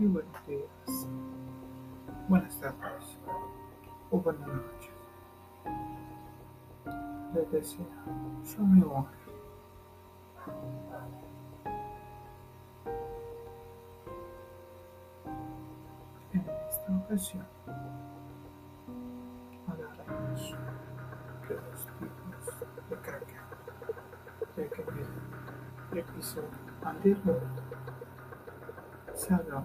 Buenos días, buenas tardes o buenas noches. Les deseo su amigo Ángel. En esta ocasión hablaremos de los tipos de cracker, ya que en el episodio anterior se habló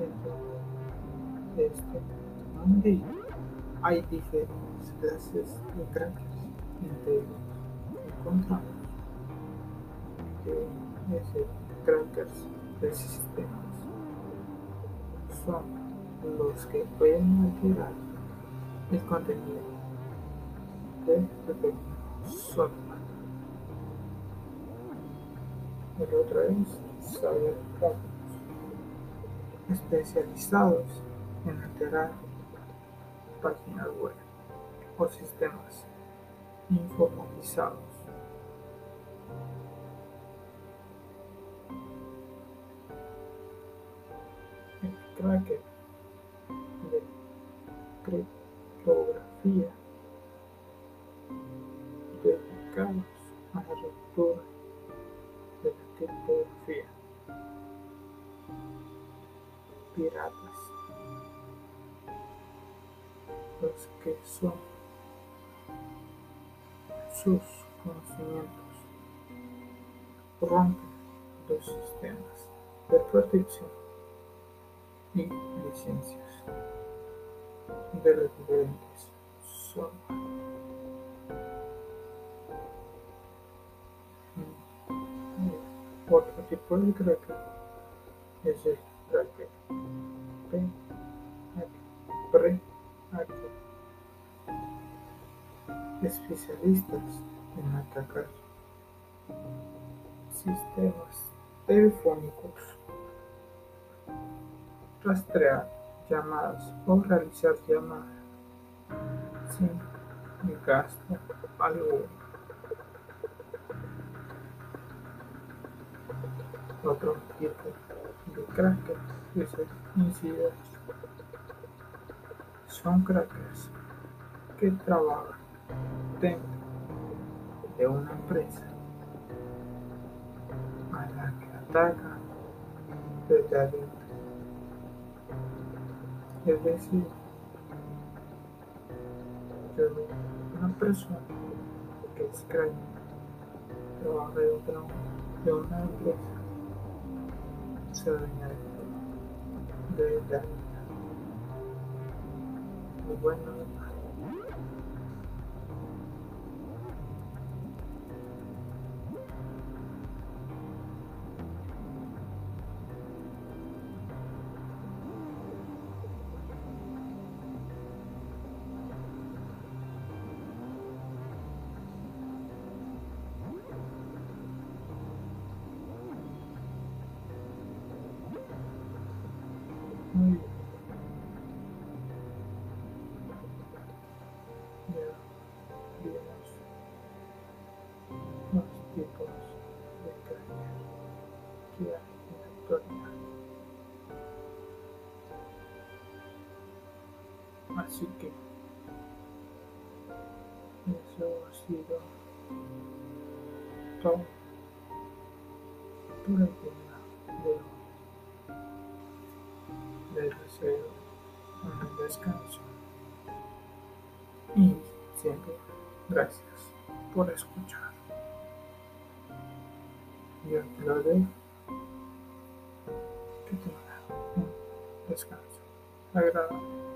Dentro de este mundo hay diferentes clases de crackers. Entre encontramos que es el crackers de sistemas. Son los que pueden alterar el contenido de pequeño software. El otro es cybercriminals, especializados en alterar páginas web o sistemas informatizados. El cracker de criptografía dedicados a la ruptura de la criptografía. Piratas los que son sus conocimientos rompen los sistemas de protección y licencias de los diferentes software. Otro tipo de cracker es el especialistas en atacar sistemas telefónicos, rastrear llamadas o realizar llamadas sin gasto alguno. Otro tipo de cracker es el incidente son crackers que trabajan dentro de una empresa a la que atacan desde adentro. Es decir, que una persona que es cracker trabaja dentro de una empresa se desde adentro muy bueno. Así que eso ha sido todo por el día de hoy. Les deseo un descanso y siempre gracias por escuchar. Y aquí lo dejo. Que tengan un descanso agradable.